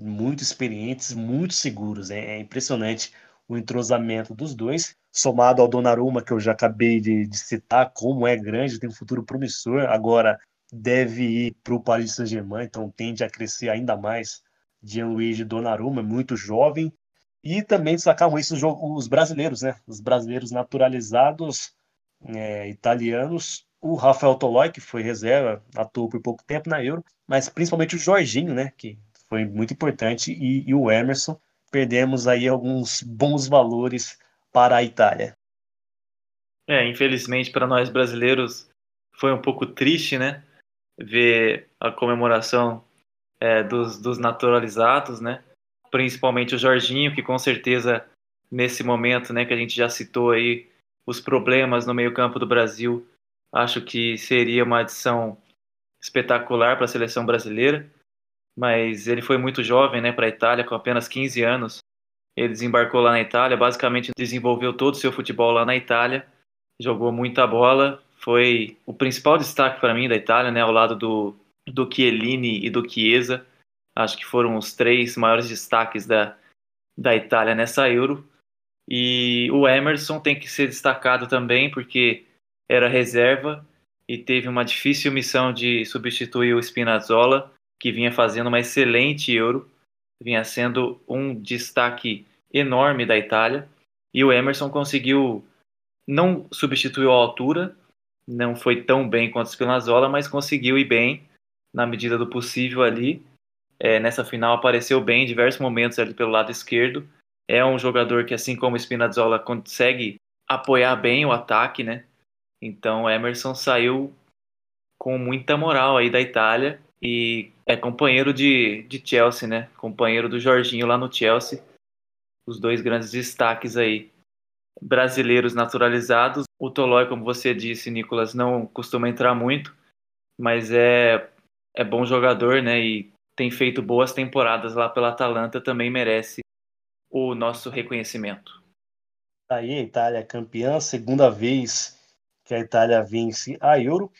[SPEAKER 1] muito experientes, muito seguros. Né? É impressionante o entrosamento dos dois, somado ao Donnarumma, que eu já acabei de, de citar, como é grande, tem um futuro promissor, agora deve ir para o Paris Saint-Germain, então tende a crescer ainda mais. Gianluigi Donnarumma, muito jovem, e também destacar isso os brasileiros, né? Os brasileiros naturalizados é, italianos, o Rafael Toloi, que foi reserva, atuou por pouco tempo na Euro, mas principalmente o Jorginho, né? Que foi muito importante, e, e o Emerson. Perdemos aí alguns bons valores para a Itália.
[SPEAKER 2] É, infelizmente para nós brasileiros foi um pouco triste, né? Ver a comemoração é, dos, dos naturalizados, né? Principalmente o Jorginho, que com certeza nesse momento, né, que a gente já citou aí os problemas no meio-campo do Brasil, acho que seria uma adição espetacular para a seleção brasileira mas ele foi muito jovem, né, para a Itália, com apenas 15 anos. Ele desembarcou lá na Itália, basicamente desenvolveu todo o seu futebol lá na Itália, jogou muita bola, foi o principal destaque para mim da Itália, né, ao lado do, do Chiellini e do Chiesa. Acho que foram os três maiores destaques da, da Itália nessa Euro. E o Emerson tem que ser destacado também, porque era reserva e teve uma difícil missão de substituir o Spinazzola que vinha fazendo uma excelente Euro, vinha sendo um destaque enorme da Itália, e o Emerson conseguiu não substituiu a altura, não foi tão bem quanto o Spinazzola, mas conseguiu ir bem na medida do possível ali. É, nessa final apareceu bem em diversos momentos ali pelo lado esquerdo. É um jogador que, assim como o Spinazzola, consegue apoiar bem o ataque, né? Então o Emerson saiu com muita moral aí da Itália e é companheiro de, de Chelsea, né? Companheiro do Jorginho lá no Chelsea. Os dois grandes destaques aí. Brasileiros naturalizados. O Tolói, como você disse, Nicolas, não costuma entrar muito, mas é, é bom jogador, né? E tem feito boas temporadas lá pela Atalanta, também merece o nosso reconhecimento.
[SPEAKER 1] Tá aí a Itália campeã, segunda vez que a Itália vence a Euro.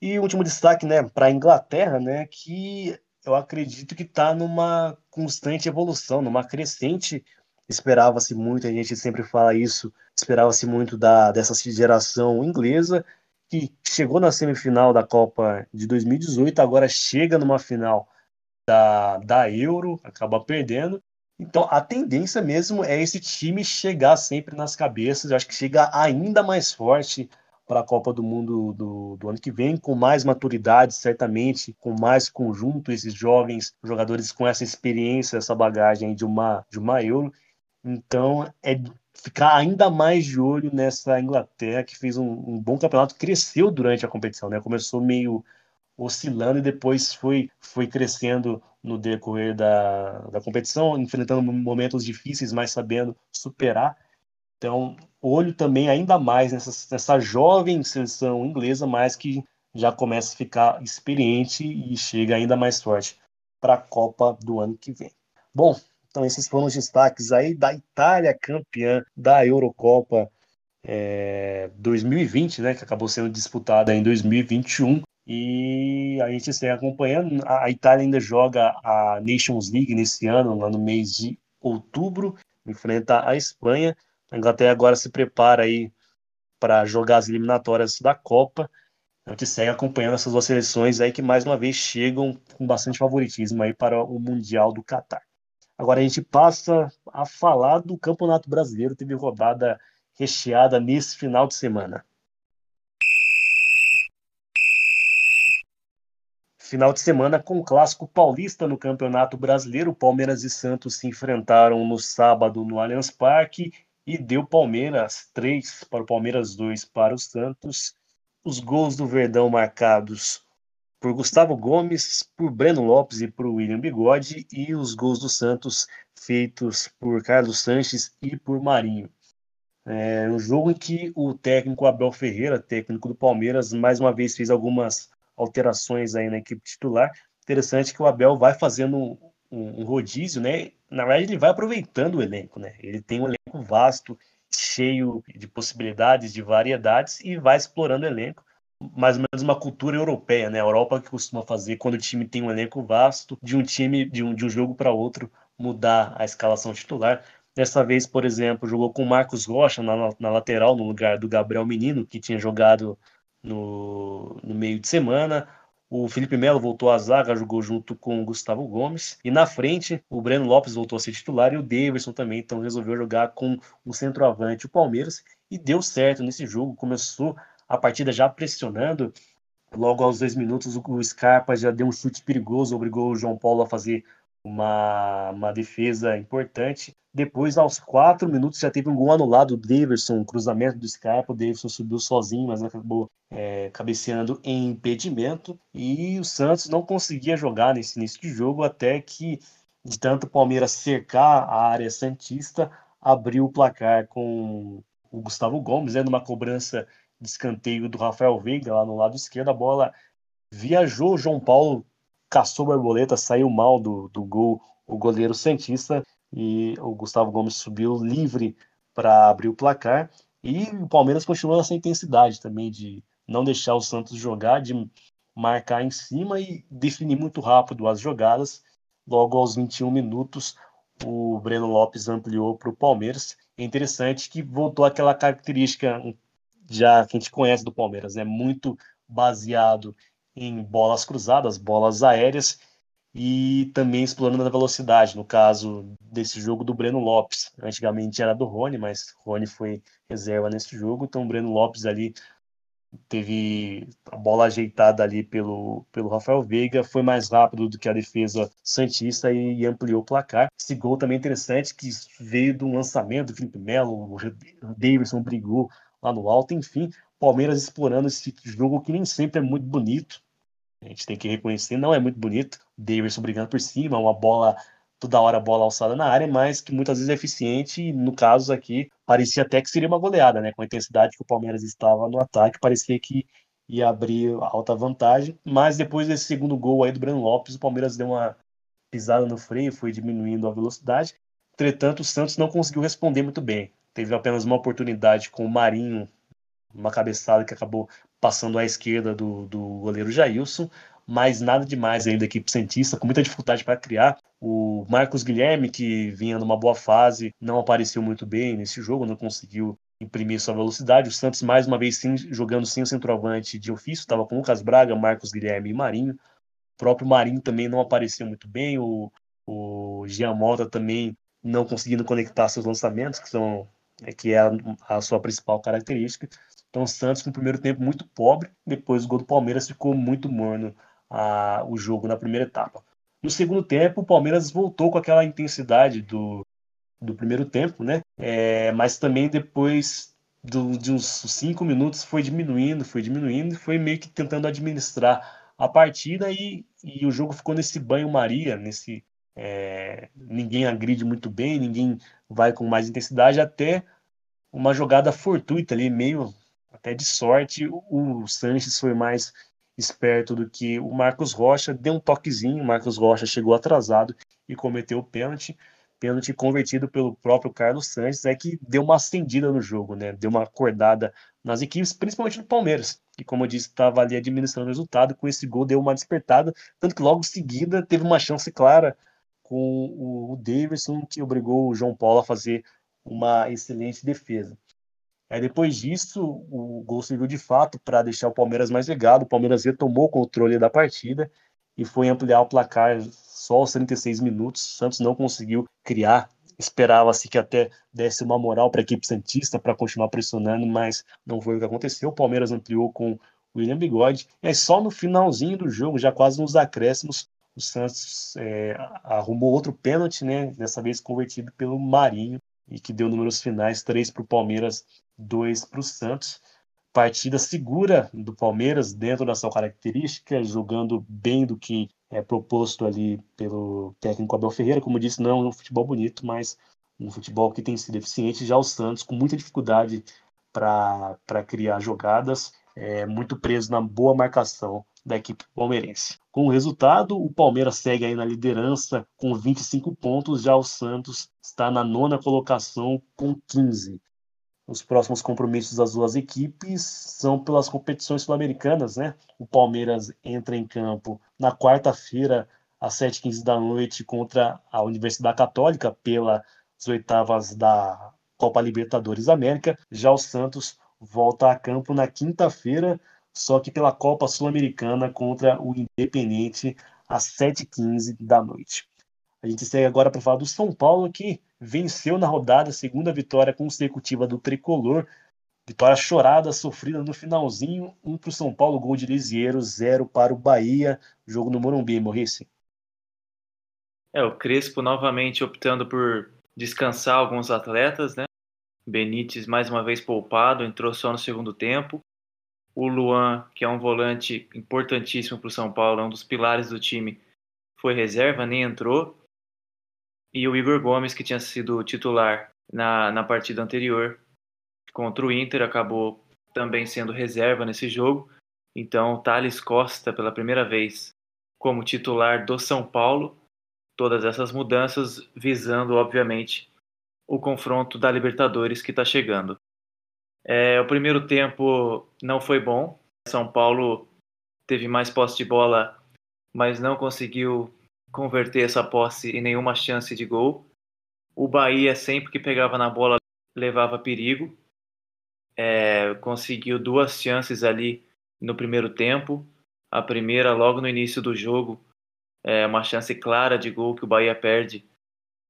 [SPEAKER 1] E último destaque, né, para a Inglaterra, né, que eu acredito que está numa constante evolução, numa crescente. Esperava-se muito, a gente sempre fala isso, esperava-se muito da dessa geração inglesa que chegou na semifinal da Copa de 2018, agora chega numa final da, da Euro, acaba perdendo. Então a tendência mesmo é esse time chegar sempre nas cabeças, eu acho que chega ainda mais forte para a Copa do Mundo do, do, ano que vem, com mais maturidade, certamente, com mais conjunto, esses jovens jogadores com essa experiência, essa bagagem de uma, de uma Euro. Então, é ficar ainda mais de olho nessa Inglaterra, que fez um, um bom campeonato, cresceu durante a competição, né? Começou meio oscilando e depois foi, foi crescendo no decorrer da, da competição, enfrentando momentos difíceis, mas sabendo superar. Então, olho também ainda mais nessa, nessa jovem seleção inglesa, mas que já começa a ficar experiente e chega ainda mais forte para a Copa do ano que vem. Bom, então esses foram os destaques aí da Itália campeã da Eurocopa é, 2020, né, que acabou sendo disputada em 2021. E a gente segue acompanhando. A Itália ainda joga a Nations League nesse ano, lá no mês de outubro, enfrenta a Espanha. A Inglaterra agora se prepara aí para jogar as eliminatórias da Copa. A gente segue acompanhando essas duas seleções aí que mais uma vez chegam com bastante favoritismo aí para o Mundial do Catar. Agora a gente passa a falar do Campeonato Brasileiro, teve rodada recheada nesse final de semana. Final de semana com o clássico paulista no Campeonato Brasileiro. Palmeiras e Santos se enfrentaram no sábado no Allianz Parque e deu Palmeiras 3 para o Palmeiras 2 para o Santos. Os gols do Verdão marcados por Gustavo Gomes, por Breno Lopes e por William Bigode, e os gols do Santos feitos por Carlos Sanches e por Marinho. É um jogo em que o técnico Abel Ferreira, técnico do Palmeiras, mais uma vez fez algumas alterações aí na equipe titular. Interessante que o Abel vai fazendo um, um rodízio, né? Na verdade, ele vai aproveitando o elenco, né? Ele tem um elenco vasto, cheio de possibilidades, de variedades e vai explorando o elenco. Mais ou menos uma cultura europeia, né? A Europa que costuma fazer quando o time tem um elenco vasto, de um time, de um, de um jogo para outro, mudar a escalação titular. Dessa vez, por exemplo, jogou com Marcos Rocha na, na lateral, no lugar do Gabriel Menino, que tinha jogado no, no meio de semana. O Felipe Melo voltou à zaga, jogou junto com o Gustavo Gomes. E na frente, o Breno Lopes voltou a ser titular e o Davidson também, então resolveu jogar com o centroavante, o Palmeiras. E deu certo nesse jogo, começou a partida já pressionando. Logo aos dois minutos, o Scarpa já deu um chute perigoso, obrigou o João Paulo a fazer uma, uma defesa importante. Depois, aos quatro minutos, já teve um gol anulado do Davidson, um cruzamento do Scarpa. O Davidson subiu sozinho, mas acabou é, cabeceando em impedimento. E o Santos não conseguia jogar nesse início de jogo, até que, de tanto o Palmeiras cercar a área Santista, abriu o placar com o Gustavo Gomes, né, numa cobrança de escanteio do Rafael Veiga, lá no lado esquerdo. A bola viajou, João Paulo caçou borboleta, saiu mal do, do gol o goleiro Santista e o Gustavo Gomes subiu livre para abrir o placar. E o Palmeiras continuou essa intensidade também de não deixar o Santos jogar, de marcar em cima e definir muito rápido as jogadas. Logo aos 21 minutos, o Breno Lopes ampliou para o Palmeiras. É interessante que voltou aquela característica já que a gente conhece do Palmeiras, né? Muito baseado em bolas cruzadas, bolas aéreas e também explorando a velocidade, no caso desse jogo do Breno Lopes. Antigamente era do Rony, mas Rony foi reserva nesse jogo, então o Breno Lopes ali teve a bola ajeitada ali pelo, pelo Rafael Veiga, foi mais rápido do que a defesa Santista e, ampliou o placar. Esse gol também interessante, que veio do lançamento do Felipe Melo, o Davidson brigou lá no alto, enfim, Palmeiras explorando esse jogo que nem sempre é muito bonito, a gente tem que reconhecer, não é muito bonito. Davidson brigando por cima, uma bola toda hora bola alçada na área, mas que muitas vezes é eficiente. E no caso aqui, parecia até que seria uma goleada, né? Com a intensidade que o Palmeiras estava no ataque, parecia que ia abrir alta vantagem. Mas depois desse segundo gol aí do Breno Lopes, o Palmeiras deu uma pisada no freio, foi diminuindo a velocidade. Entretanto, o Santos não conseguiu responder muito bem. Teve apenas uma oportunidade com o Marinho, uma cabeçada que acabou passando à esquerda do, do goleiro Jailson, mas nada demais ainda da equipe Santista, com muita dificuldade para criar. O Marcos Guilherme, que vinha numa boa fase, não apareceu muito bem nesse jogo, não conseguiu imprimir sua velocidade. O Santos, mais uma vez, sim, jogando sem o centroavante de ofício, estava com Lucas Braga, Marcos Guilherme e Marinho. O próprio Marinho também não apareceu muito bem. O, o Jean Mota também não conseguindo conectar seus lançamentos, que são é, que é a, a sua principal característica. Então o Santos com o primeiro tempo muito pobre, depois o gol do Palmeiras ficou muito morno a, o jogo na primeira etapa. No segundo tempo, o Palmeiras voltou com aquela intensidade do, do primeiro tempo, né? É, mas também depois do, de uns cinco minutos foi diminuindo, foi diminuindo, foi meio que tentando administrar a partida e, e o jogo ficou nesse banho-maria, nesse é, ninguém agride muito bem, ninguém vai com mais intensidade, até uma jogada fortuita ali, meio até de sorte, o Sanches foi mais esperto do que o Marcos Rocha, deu um toquezinho, o Marcos Rocha chegou atrasado e cometeu o pênalti, pênalti convertido pelo próprio Carlos Sanches, é que deu uma acendida no jogo, né? Deu uma acordada nas equipes, principalmente no Palmeiras, que como eu disse, estava ali administrando o resultado, com esse gol deu uma despertada, tanto que logo em seguida teve uma chance clara com o Davidson, que obrigou o João Paulo a fazer uma excelente defesa. Aí depois disso, o gol serviu de fato para deixar o Palmeiras mais ligado. O Palmeiras retomou o controle da partida e foi ampliar o placar só aos 36 minutos. O Santos não conseguiu criar. Esperava-se que até desse uma moral para a equipe Santista para continuar pressionando, mas não foi o que aconteceu. O Palmeiras ampliou com o William Bigode. Aí, só no finalzinho do jogo, já quase nos acréscimos, o Santos é, arrumou outro pênalti, né? Dessa vez convertido pelo Marinho, e que deu números finais: três para o Palmeiras, 2 para o Santos. Partida segura do Palmeiras dentro da sua característica, jogando bem do que é proposto ali pelo técnico Abel Ferreira. Como disse, não é um futebol bonito, mas um futebol que tem sido eficiente. Já o Santos, com muita dificuldade para criar jogadas, é, muito preso na boa marcação da equipe palmeirense. Com o resultado, o Palmeiras segue aí na liderança com 25 pontos, já o Santos está na nona colocação com 15. Os próximos compromissos das duas equipes são pelas competições sul-americanas, né? O Palmeiras entra em campo na quarta-feira, às 7h15 da noite, contra a Universidade Católica, pelas oitavas da Copa Libertadores América. Já o Santos volta a campo na quinta-feira, só que pela Copa Sul-Americana contra o Independente, às 7h15 da noite. A gente segue agora para falar do São Paulo, que venceu na rodada, segunda vitória consecutiva do tricolor. Vitória chorada, sofrida no finalzinho. Um para o São Paulo, gol de Lisieiro, zero para o Bahia. Jogo no Morumbi, Morrice.
[SPEAKER 2] É, o Crespo novamente optando por descansar alguns atletas, né? Benítez mais uma vez poupado, entrou só no segundo tempo. O Luan, que é um volante importantíssimo para o São Paulo, é um dos pilares do time, foi reserva, nem entrou e o Igor Gomes, que tinha sido titular na, na partida anterior contra o Inter, acabou também sendo reserva nesse jogo. Então, Thales Costa, pela primeira vez, como titular do São Paulo, todas essas mudanças visando, obviamente, o confronto da Libertadores que está chegando. É, o primeiro tempo não foi bom. São Paulo teve mais posse de bola, mas não conseguiu converter essa posse em nenhuma chance de gol. O Bahia, sempre que pegava na bola, levava perigo. É, conseguiu duas chances ali no primeiro tempo. A primeira, logo no início do jogo, é uma chance clara de gol que o Bahia perde.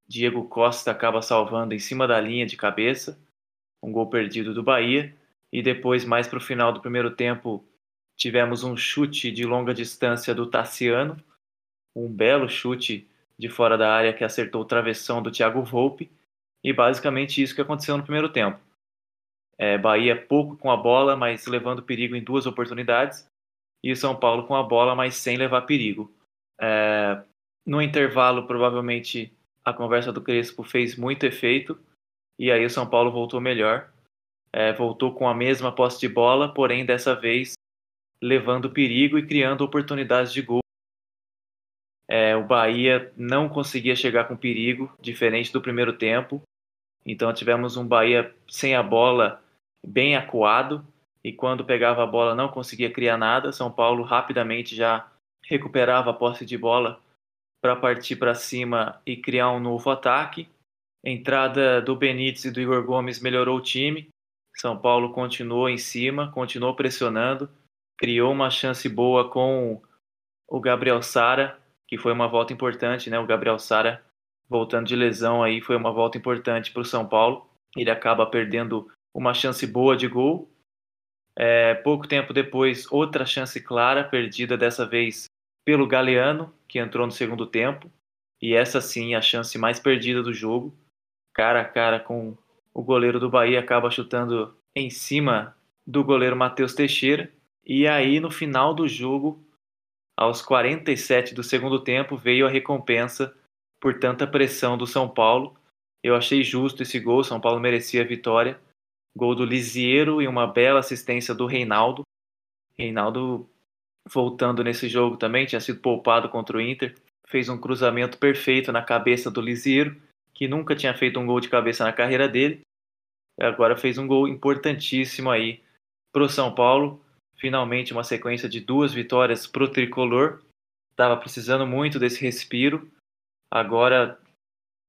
[SPEAKER 2] Diego Costa acaba salvando em cima da linha de cabeça. Um gol perdido do Bahia. E depois, mais para o final do primeiro tempo, tivemos um chute de longa distância do Tassiano um belo chute de fora da área que acertou o travessão do Thiago Volpe e basicamente isso que aconteceu no primeiro tempo. É, Bahia pouco com a bola, mas levando perigo em duas oportunidades e São Paulo com a bola, mas sem levar perigo. É, no intervalo, provavelmente a conversa do Crespo fez muito efeito e aí o São Paulo voltou melhor. É, voltou com a mesma posse de bola, porém dessa vez levando perigo e criando oportunidades de gol é, o Bahia não conseguia chegar com perigo, diferente do primeiro tempo. Então tivemos um Bahia sem a bola, bem acuado, e quando pegava a bola não conseguia criar nada. São Paulo rapidamente já recuperava a posse de bola para partir para cima e criar um novo ataque. Entrada do Benítez e do Igor Gomes melhorou o time. São Paulo continuou em cima, continuou pressionando, criou uma chance boa com o Gabriel Sara, que foi uma volta importante, né? O Gabriel Sara voltando de lesão aí foi uma volta importante para o São Paulo. Ele acaba perdendo uma chance boa de gol. É, pouco tempo depois, outra chance clara, perdida dessa vez pelo Galeano, que entrou no segundo tempo. E essa sim, a chance mais perdida do jogo. Cara a cara com o goleiro do Bahia, acaba chutando em cima do goleiro Matheus Teixeira. E aí, no final do jogo, aos 47 do segundo tempo veio a recompensa por tanta pressão do São Paulo. Eu achei justo esse gol, São Paulo merecia a vitória. Gol do Lisieiro e uma bela assistência do Reinaldo. Reinaldo voltando nesse jogo também, tinha sido poupado contra o Inter, fez um cruzamento perfeito na cabeça do Lisieiro, que nunca tinha feito um gol de cabeça na carreira dele. Agora fez um gol importantíssimo aí para o São Paulo finalmente uma sequência de duas vitórias para o tricolor. Estava precisando muito desse respiro. Agora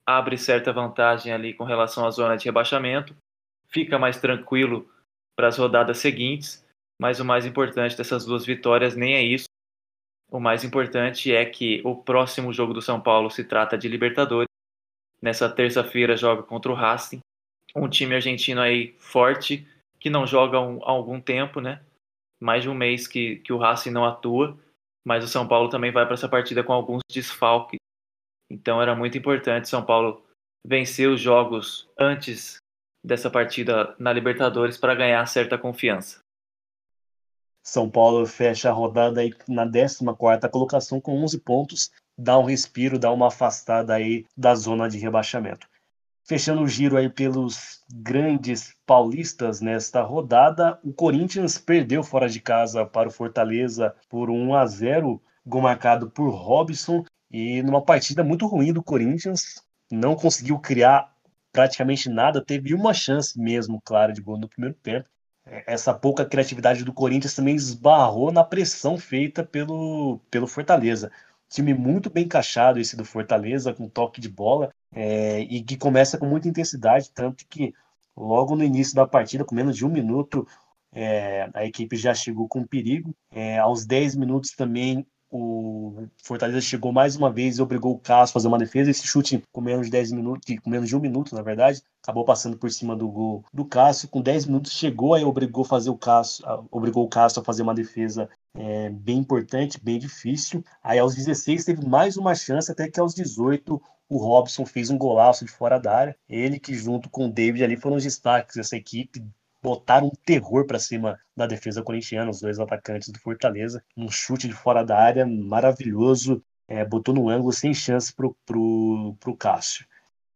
[SPEAKER 2] abre certa vantagem ali com relação à zona de rebaixamento. Fica mais tranquilo para as rodadas seguintes. Mas o mais importante dessas duas vitórias nem é isso. O mais importante é que o próximo jogo do São Paulo se trata de Libertadores. Nessa terça-feira joga contra o Racing, um time argentino aí forte que não joga há algum tempo, né? mais de um mês que, que o Racing não atua, mas o São Paulo também vai para essa partida com alguns desfalques. Então era muito importante São Paulo vencer os jogos antes dessa partida na Libertadores para ganhar certa confiança.
[SPEAKER 1] São Paulo fecha a rodada aí na 14ª colocação com 11 pontos, dá um respiro, dá uma afastada aí da zona de rebaixamento. Fechando o giro aí pelos grandes paulistas nesta rodada, o Corinthians perdeu fora de casa para o Fortaleza por 1 a 0, gol marcado por Robson e numa partida muito ruim do Corinthians, não conseguiu criar praticamente nada, teve uma chance mesmo, clara, de gol no primeiro tempo. É, essa pouca criatividade do Corinthians também esbarrou na pressão feita pelo, pelo Fortaleza. Time muito bem encaixado esse do Fortaleza, com toque de bola, é, e que começa com muita intensidade, tanto que logo no início da partida, com menos de um minuto, é, a equipe já chegou com perigo. É, aos 10 minutos também o Fortaleza chegou mais uma vez e obrigou o Cássio a fazer uma defesa. Esse chute com menos de 10 minutos, com menos de um minuto, na verdade, acabou passando por cima do gol do Cássio. Com 10 minutos chegou aí obrigou fazer o Cássio, obrigou o Cássio a fazer uma defesa é, bem importante, bem difícil. Aí aos 16 teve mais uma chance, até que aos 18 o Robson fez um golaço de fora da área. Ele que junto com o David ali foram os destaques dessa equipe, botaram um terror para cima da defesa corintiana, os dois atacantes do Fortaleza. Um chute de fora da área maravilhoso, é, botou no ângulo sem chance pro, pro, pro Cássio.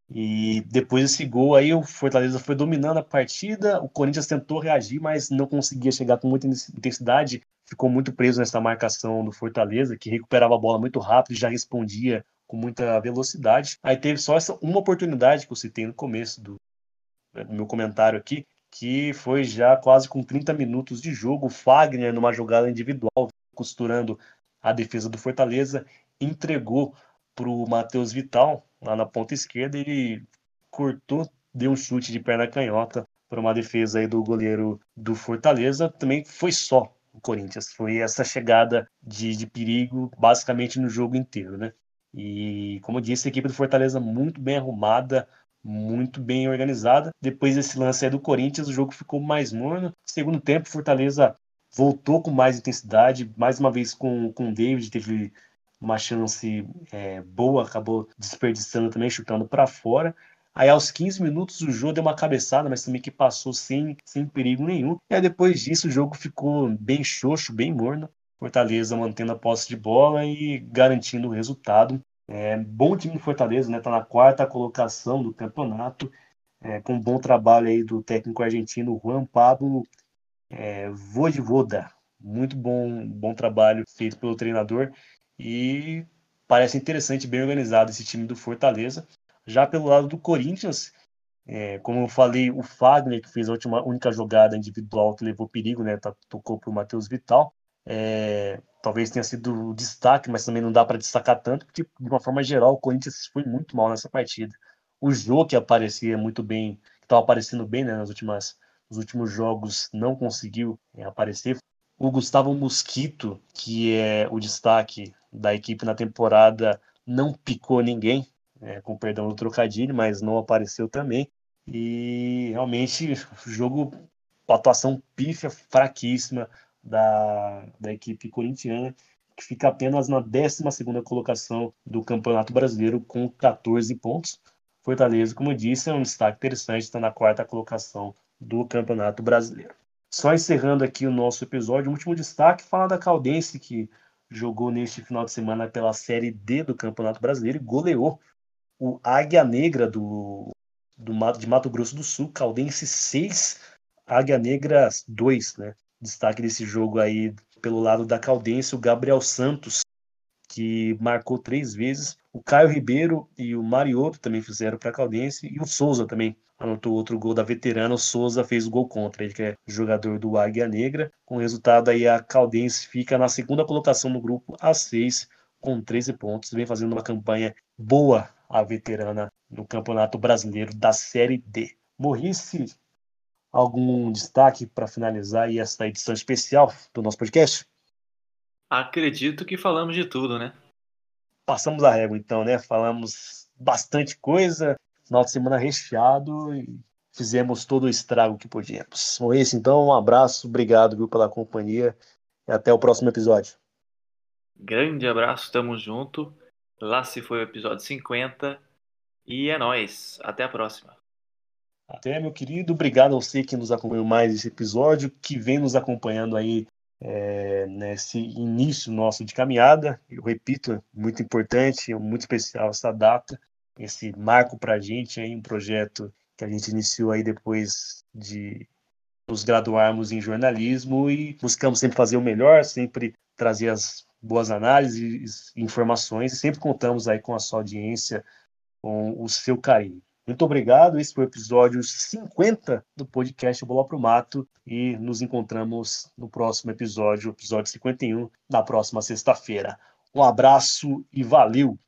[SPEAKER 1] E depois desse gol aí, o Fortaleza foi dominando a partida, o Corinthians tentou reagir, mas não conseguia chegar com muita intensidade, ficou muito preso nessa marcação do Fortaleza, que recuperava a bola muito rápido e já respondia com muita velocidade. Aí teve só essa uma oportunidade que eu citei no começo do, do meu comentário aqui, que foi já quase com 30 minutos de jogo. Fagner, numa jogada individual, costurando a defesa do Fortaleza, entregou para o Matheus Vital, lá na ponta esquerda, ele cortou, deu um chute de perna canhota para uma defesa aí do goleiro do Fortaleza. Também foi só o Corinthians, foi essa chegada de, de perigo basicamente no jogo inteiro, né? E como disse, a equipe do Fortaleza muito bem arrumada, muito bem organizada. Depois desse lance aí do Corinthians, o jogo ficou mais morno. Segundo tempo, Fortaleza voltou com mais intensidade, mais uma vez com, com o David, teve uma chance é, boa, acabou desperdiçando também, chutando para fora. Aí aos 15 minutos o jogo deu uma cabeçada, mas também que passou sem, sem perigo nenhum. E aí depois disso o jogo ficou bem xoxo, bem morno. Fortaleza mantendo a posse de bola e garantindo o resultado. É, bom time do Fortaleza, né? Tá na quarta colocação do campeonato, é, com um bom trabalho aí do técnico argentino Juan Pablo é, Vojvoda. Muito bom, bom trabalho feito pelo treinador e parece interessante, bem organizado esse time do Fortaleza. Já pelo lado do Corinthians, é, como eu falei, o Fagner, que fez a última, única jogada individual que levou perigo, né? Tá, tocou para o Matheus Vital. É, talvez tenha sido destaque, mas também não dá para destacar tanto, porque de uma forma geral o Corinthians foi muito mal nessa partida. O jogo que aparecia muito bem, que estava aparecendo bem né, nas últimas, nos últimos jogos, não conseguiu é, aparecer. O Gustavo Mosquito, que é o destaque da equipe na temporada, não picou ninguém, é, com perdão do trocadilho, mas não apareceu também. E realmente o jogo, atuação pífia, fraquíssima da, da equipe corintiana, que fica apenas na 12 colocação do Campeonato Brasileiro com 14 pontos. Fortaleza, como eu disse, é um destaque interessante, está na quarta colocação do Campeonato Brasileiro. Só encerrando aqui o nosso episódio, o último destaque fala da Caldense, que jogou neste final de semana pela Série D do Campeonato Brasileiro e goleou o Águia Negra do, do, de Mato Grosso do Sul, Caldense 6, Águia Negra 2, né? Destaque desse jogo aí pelo lado da Caldense, o Gabriel Santos, que marcou três vezes. O Caio Ribeiro e o Mariotto também fizeram para a Caldense. E o Souza também anotou outro gol da veterana. O Souza fez o gol contra, ele que é jogador do Águia Negra. Com o resultado aí, a Caldense fica na segunda colocação no grupo, a seis, com 13 pontos. Vem fazendo uma campanha boa a veterana no Campeonato Brasileiro da Série D. Morrice algum destaque para finalizar essa edição especial do nosso podcast?
[SPEAKER 2] Acredito que falamos de tudo, né?
[SPEAKER 1] Passamos a régua, então, né? Falamos bastante coisa, final de semana recheado e fizemos todo o estrago que podíamos. Bom, esse então, um abraço, obrigado viu, pela companhia e até o próximo episódio.
[SPEAKER 2] Grande abraço, tamo junto. Lá se foi o episódio 50 e é nós. Até a próxima.
[SPEAKER 1] Até, meu querido, obrigado a você que nos acompanhou mais esse episódio, que vem nos acompanhando aí é, nesse início nosso de caminhada. Eu repito, muito importante, é muito especial essa data, esse marco para a gente aí, um projeto que a gente iniciou aí depois de nos graduarmos em jornalismo e buscamos sempre fazer o melhor, sempre trazer as boas análises, informações e sempre contamos aí com a sua audiência, com o seu carinho. Muito obrigado. Esse foi o episódio 50 do podcast Bola pro Mato e nos encontramos no próximo episódio, episódio 51, na próxima sexta-feira. Um abraço e valeu!